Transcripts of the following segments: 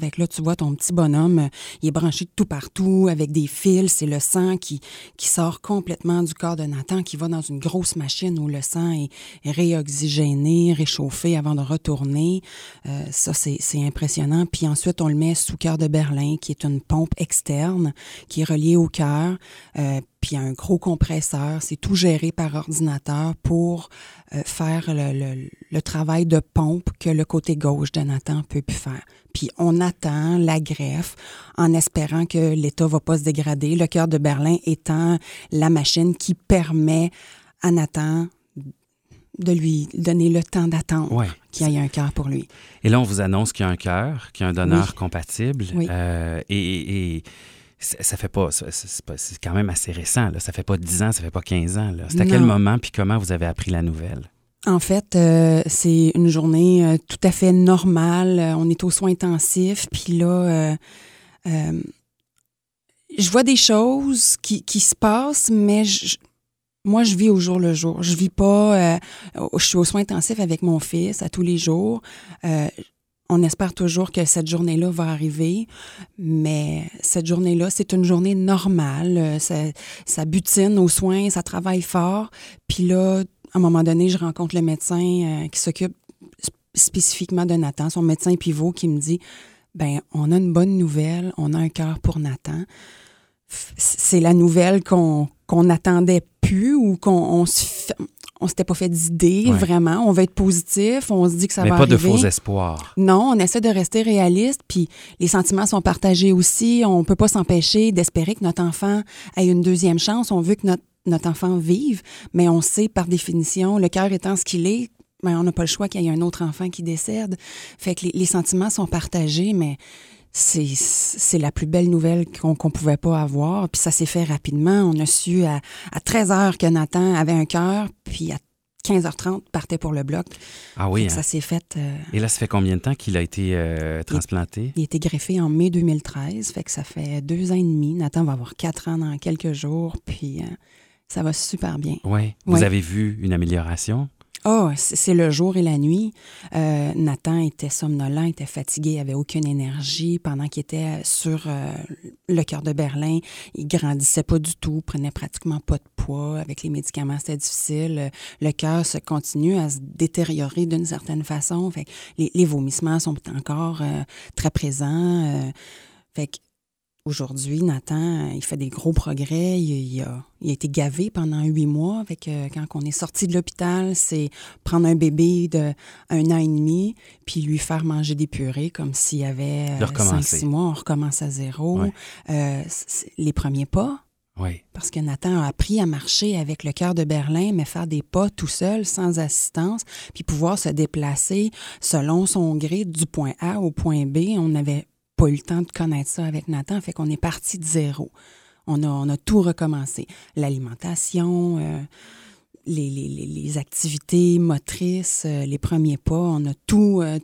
Fait là, tu vois ton petit bonhomme, euh, il est branché de tout partout avec des fils. C'est le sang qui, qui sort complètement du corps de Nathan, qui va dans une grosse machine où le sang est réoxygéné, réchauffé avant de retourner. Euh, ça, c'est impressionnant. Puis ensuite, on le met sous cœur de Berlin, qui est une pompe externe qui est reliée au cœur. Euh, puis un gros compresseur. C'est tout géré par ordinateur pour euh, faire le, le, travail de pompe que le côté gauche de Nathan peut plus faire. Puis on attend la greffe en espérant que l'État va pas se dégrader. Le cœur de Berlin étant la machine qui permet à Nathan de lui donner le temps d'attendre qu'il y ait un cœur pour lui. Et là, on vous annonce qu'il y a un cœur, qu'il y a un donneur compatible. Euh, et, et ça fait pas, c'est quand même assez récent. Là. Ça fait pas 10 ans, ça fait pas 15 ans. C'est à quel moment puis comment vous avez appris la nouvelle? En fait, euh, c'est une journée euh, tout à fait normale. Euh, on est aux soins intensifs, puis là, je vois des choses qui, qui se passent, mais moi, je vis au jour le jour. Je vis pas. je suis aux soins intensifs avec mon fils à tous les jours on espère toujours que cette journée-là va arriver, mais cette journée-là, c'est une journée normale. Ça, ça, butine aux soins, ça travaille fort. Puis là, à un moment donné, je rencontre le médecin euh, qui s'occupe spécifiquement de Nathan, son médecin pivot, qui me dit ben on a une bonne nouvelle, on a un cœur pour Nathan. C'est la nouvelle qu'on qu'on n'attendait plus ou qu'on se on s'était pas fait d'idées, vraiment. On veut être positif, on se dit que ça va arriver. Mais pas de faux espoirs. Non, on essaie de rester réaliste, puis les sentiments sont partagés aussi. On peut pas s'empêcher d'espérer que notre enfant ait une deuxième chance. On veut que notre, notre enfant vive, mais on sait par définition, le cœur étant ce qu'il est, ben, on n'a pas le choix qu'il y ait un autre enfant qui décède. Fait que les, sentiments sont partagés, mais c'est la plus belle nouvelle qu'on ne pouvait pas avoir. Puis ça s'est fait rapidement. On a su à, à 13 heures que Nathan avait un cœur, puis à 15h30 partait pour le bloc. Ah oui. Ça hein? s'est fait. Euh, Et là, ça fait combien de temps qu'il a été euh, transplanté? Il, a été greffé en mai 2013, fait que ça fait deux ans et demi. Nathan va avoir quatre ans dans quelques jours, puis euh, ça va super bien. Oui. Vous avez vu une amélioration? Oh, c'est le jour et la nuit. Euh, Nathan était somnolent, était fatigué, avait aucune énergie pendant qu'il était sur euh, le cœur de Berlin. Il grandissait pas du tout, prenait pratiquement pas de poids. Avec les médicaments, c'était difficile. Le cœur se continue à se détériorer d'une certaine façon. Fait les, les, vomissements sont encore euh, très présents. fait que Aujourd'hui, Nathan, il fait des gros progrès. Il, a, été gavé pendant huit mois. Avec, euh, quand on est sorti de l'hôpital, c'est prendre un bébé de un an et demi, puis lui faire manger des purées comme s'il y avait euh, cinq, six mois. On recommence à zéro. Euh, les premiers pas. Oui. Parce que Nathan a appris à marcher avec le cœur de Berlin, mais faire des pas tout seul, sans assistance, puis pouvoir se déplacer selon son gré du point A au point B. On avait pas eu le temps de connaître ça avec Nathan, fait qu'on est parti de zéro. On a, on a tout recommencé. L'alimentation, euh, les, les, les, activités motrices, euh, les premiers pas, on a tout, euh,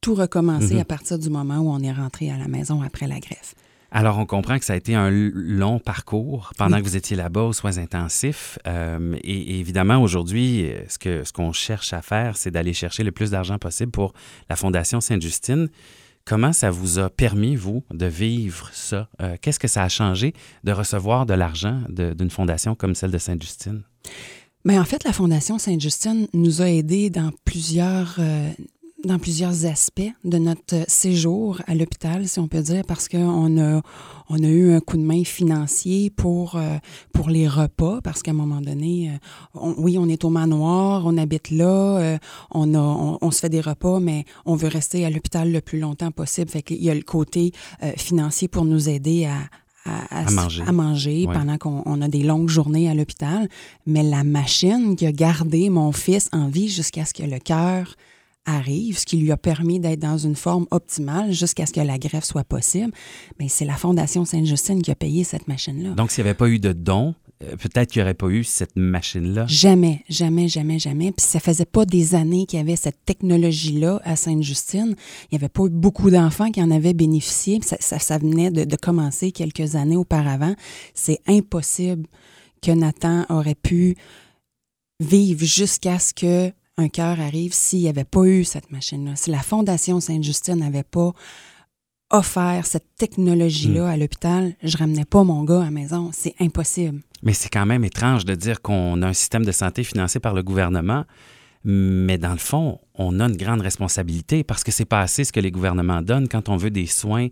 tout recommencé mm-hmm. à partir du moment où on est rentré à la maison après la greffe. Alors, on comprend que ça a été un long parcours pendant que vous étiez là-bas aux soins intensifs. et, évidemment, aujourd'hui, ce qu'on ce qu'on cherche à faire, c'est d'aller chercher le plus d'argent possible pour la Fondation Sainte-Justine. Comment ça vous a permis, vous, de vivre ça? Euh, qu'est-ce que ça a changé de recevoir de l'argent d'une fondation comme celle de Sainte-Justine? Bien, en fait, la Fondation Sainte-Justine nous a aidés dans plusieurs, euh, dans plusieurs aspects de notre séjour à l'hôpital, si on peut dire, parce qu'on a, on a eu un coup de main financier pour, euh, pour les repas, parce qu'à un moment donné, euh, oui, on est au manoir, on habite là, euh, on, a, on, se fait des repas, mais on veut rester à l'hôpital le plus longtemps possible. Fait qu'il y a le côté financier pour nous aider à, à, manger, à manger pendant qu'on a des longues journées à l'hôpital. Mais la machine qui a gardé mon fils en vie jusqu'à ce que le cœur arrive, ce qui lui a permis d'être dans une forme optimale jusqu'à ce que la greffe soit possible, mais c'est la Fondation Sainte-Justine qui a payé cette machine-là. Donc, s'il n'y avait pas eu de dons, euh, peut-être qu'il n'y aurait pas eu cette machine-là. Jamais, jamais, jamais, jamais. Puis ça faisait pas des années qu'il y avait cette technologie-là à Sainte-Justine. Il n'y avait pas eu beaucoup d'enfants qui en avaient bénéficié. Ça, ça, venait de, de commencer quelques années auparavant. C'est impossible que Nathan aurait pu vivre jusqu'à ce que un cœur arrive s'il n'y avait pas eu cette machine-là. Si la Fondation Sainte-Justine n'avait pas offert cette technologie-là à l'hôpital, je ramenais pas mon gars à la maison. C'est impossible. Mais c'est quand même étrange de dire qu'on a un système de santé financé par le gouvernement, mais dans le fond, on a une grande responsabilité parce que c'est pas assez ce que les gouvernements donnent. Quand on veut des soins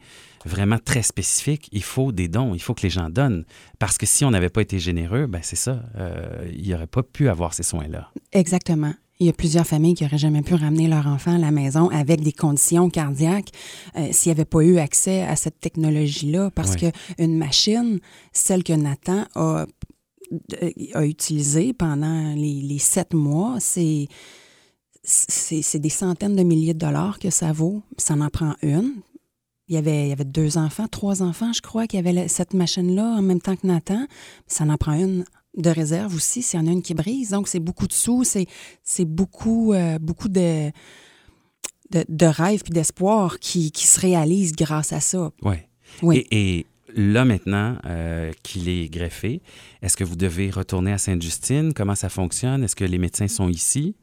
vraiment très spécifiques, il faut des dons, il faut que les gens donnent. Parce que si on n'avait pas été généreux, ben c'est ça, euh, il n'y aurait pas pu avoir ces soins-là. Exactement. Il y a plusieurs familles qui n'auraient jamais pu ramener leur enfant à la maison avec des conditions cardiaques euh, s'il n'y avait pas eu accès à cette technologie-là. Parce que une machine, celle que Nathan a, a utilisée pendant les, sept mois, c'est c'est des centaines de milliers de dollars que ça vaut. Ça en prend une. Il y, avait, il y avait deux enfants, trois enfants, je crois, qui avaient cette machine-là en même temps que Nathan. Ça en prend une de réserve aussi s'il y en a une qui brise. Donc, c'est beaucoup de sous, c'est, c'est beaucoup, euh, beaucoup de, de, rêves et d'espoir qui, qui, se réalisent grâce à ça. Ouais. Oui. Et, là, maintenant euh, qu'il est greffé, est-ce que vous devez retourner à Sainte-Justine? Comment ça fonctionne? Est-ce que les médecins sont ici?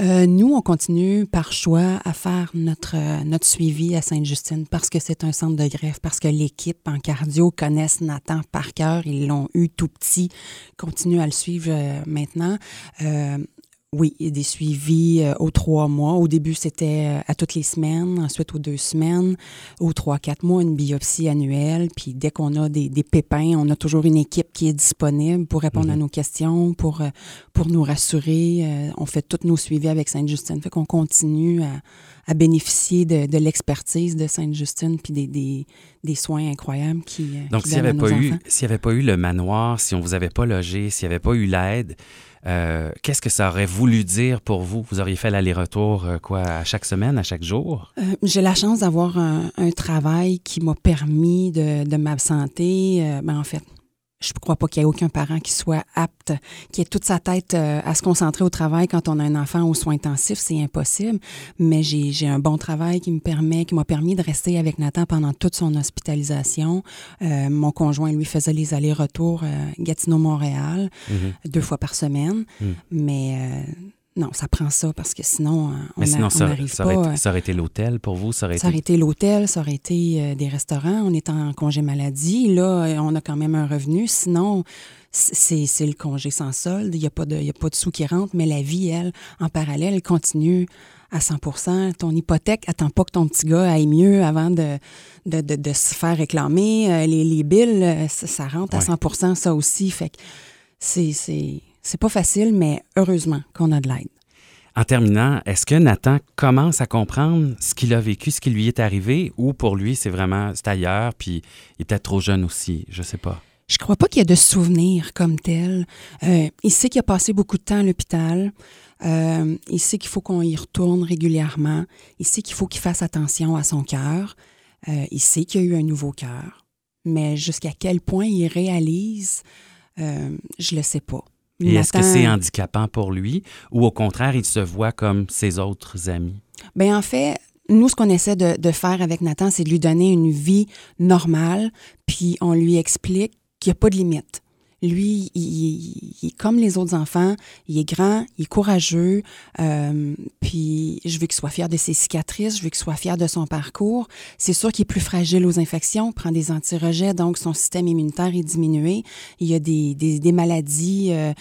Euh, nous, on continue par choix à faire notre, euh, notre suivi à Sainte-Justine parce que c'est un centre de greffe, parce que l'équipe en cardio connaissent Nathan par cœur. Ils l'ont eu tout petit, continue à le suivre maintenant. Oui, il y a des suivis euh, aux trois mois. Au début, c'était euh, à toutes les semaines, ensuite aux deux semaines, aux trois, quatre mois, une biopsie annuelle. Puis dès qu'on a des, pépins, on a toujours une équipe qui est disponible pour répondre à mhm. nos questions, pour, euh, pour nous rassurer. on fait tous nos suivis avec Sainte-Justine. Fait qu'on continue à, bénéficier de, l'expertise de Sainte-Justine puis des, des, soins incroyables qui. Donc, s'il n'y avait, pas eu, s'il avait pas eu le manoir, si on vous avait pas logé, s'il n'y avait pas eu l'aide, euh, qu'est-ce que ça aurait voulu dire pour vous? Vous auriez fait l'aller-retour euh, quoi à chaque semaine, à chaque jour? Euh, j'ai la chance d'avoir un, travail qui m'a permis de, m'absenter. ben, en fait, je ne crois pas qu'il y ait aucun parent qui soit apte, qui ait toute sa tête euh, à se concentrer au travail quand on a un enfant aux soins intensifs, c'est impossible. Mais j'ai un bon travail qui me permet, qui m'a permis de rester avec Nathan pendant toute son hospitalisation. Euh, mon conjoint, lui, faisait les allers-retours euh, Gatineau-Montréal mm-hmm. deux fois par semaine. Mm. Mais non, ça prend ça parce que sinon, euh, on n'arrive pas. Aurait, ça aurait été l'hôtel pour vous? Ça aurait, ça aurait été, l'hôtel, ça aurait été euh, des restaurants. On est en congé maladie. Là, euh, on a quand même un revenu. Sinon, c'est le congé sans solde. Il n'y a, pas de, a pas de sous qui rentrent, mais la vie, elle, en parallèle, continue à 100% Ton hypothèque attend pas que ton petit gars aille mieux avant de, de, de, se faire réclamer. Les, les billes, ça, rentre à 100% ça aussi. Fait que c'est c'est pas facile, mais heureusement qu'on a de l'aide. En terminant, est-ce que Nathan commence à comprendre ce qu'il a vécu, ce qui lui est arrivé, ou pour lui, c'est vraiment, c'est ailleurs, puis il est peut-être trop jeune aussi, je sais pas? Je crois pas qu'il y ait de souvenirs comme tel. Euh, il sait qu'il a passé beaucoup de temps à l'hôpital. Euh, il sait qu'il faut qu'on y retourne régulièrement. Il sait qu'il faut qu'il fasse attention à son cœur. Euh, il sait qu'il y a eu un nouveau cœur. Mais jusqu'à quel point il réalise, je le sais pas. Et est-ce que c'est handicapant pour lui ou au contraire, il se voit comme ses autres amis? Bien, en fait, nous, ce qu'on essaie de, faire avec Nathan, c'est de lui donner une vie normale, puis on lui explique qu'il n'y a pas de limite. Lui, il, est comme les autres enfants, il est grand, il est courageux, euh, puis je veux qu'il soit fier de ses cicatrices, je veux qu'il soit fier de son parcours. C'est sûr qu'il est plus fragile aux infections, prend des anti-rejets, donc son système immunitaire est diminué. Il y a des, des, maladies euh,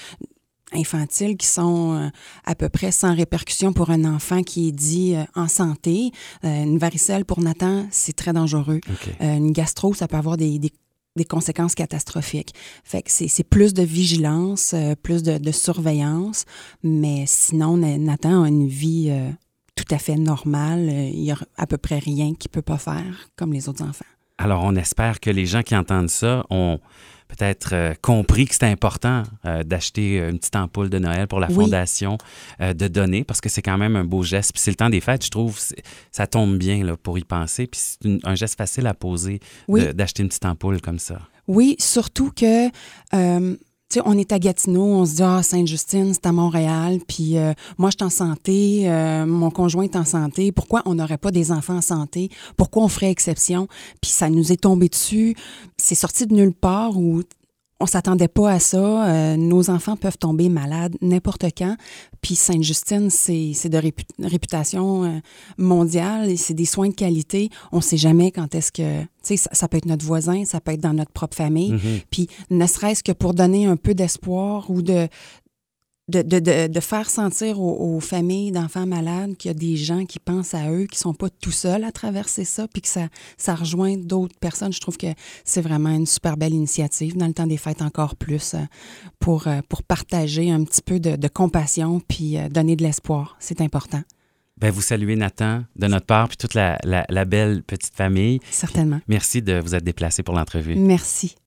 infantiles qui sont euh, à peu près sans répercussion pour un enfant qui est dit en santé. une varicelle pour Nathan, c'est très dangereux. une gastro, ça peut avoir des, des des conséquences catastrophiques. Fait que c'est plus de vigilance, euh, plus de, surveillance, mais sinon, Nathan a une vie euh, tout à fait normale. Il n'y a à peu près rien qu'il ne peut pas faire comme les autres enfants. Alors, on espère que les gens qui entendent ça ont peut-être euh, compris que c'était important euh, d'acheter une petite ampoule de Noël pour la fondation, euh, de donner, parce que c'est quand même un beau geste. Puis c'est le temps des fêtes, je trouve, ça tombe bien là, pour y penser. Puis c'est un geste facile à poser d'acheter une petite ampoule comme ça. Oui, surtout que sais, on est à Gatineau, on se dit ah Sainte-Justine, c'est à Montréal, puis euh, moi je suis en santé, euh, mon conjoint est en santé. Pourquoi on n'aurait pas des enfants en santé? Pourquoi on ferait exception? Puis ça nous est tombé dessus. C'est sorti de nulle part où on s'attendait pas à ça. Euh, nos enfants peuvent tomber malades n'importe quand. Puis Sainte-Justine, c'est de réputation euh, mondiale et c'est des soins de qualité. On sait jamais quand est-ce que... Tu sais, ça, peut être notre voisin, ça peut être dans notre propre famille. Mm-hmm. Puis ne serait-ce que pour donner un peu d'espoir ou de, de, de, de, faire sentir aux, familles d'enfants malades qu'il y a des gens qui pensent à eux, qui sont pas tout seuls à traverser ça, puis que ça, ça rejoint d'autres personnes. Je trouve que c'est vraiment une super belle initiative dans le temps des fêtes encore plus euh, pour, euh, pour partager un petit peu de, compassion puis euh, donner de l'espoir. C'est important. Ben, vous saluez Nathan de notre part, puis toute la, la, la belle petite famille. Certainement. Merci de vous être déplacé pour l'entrevue. Merci.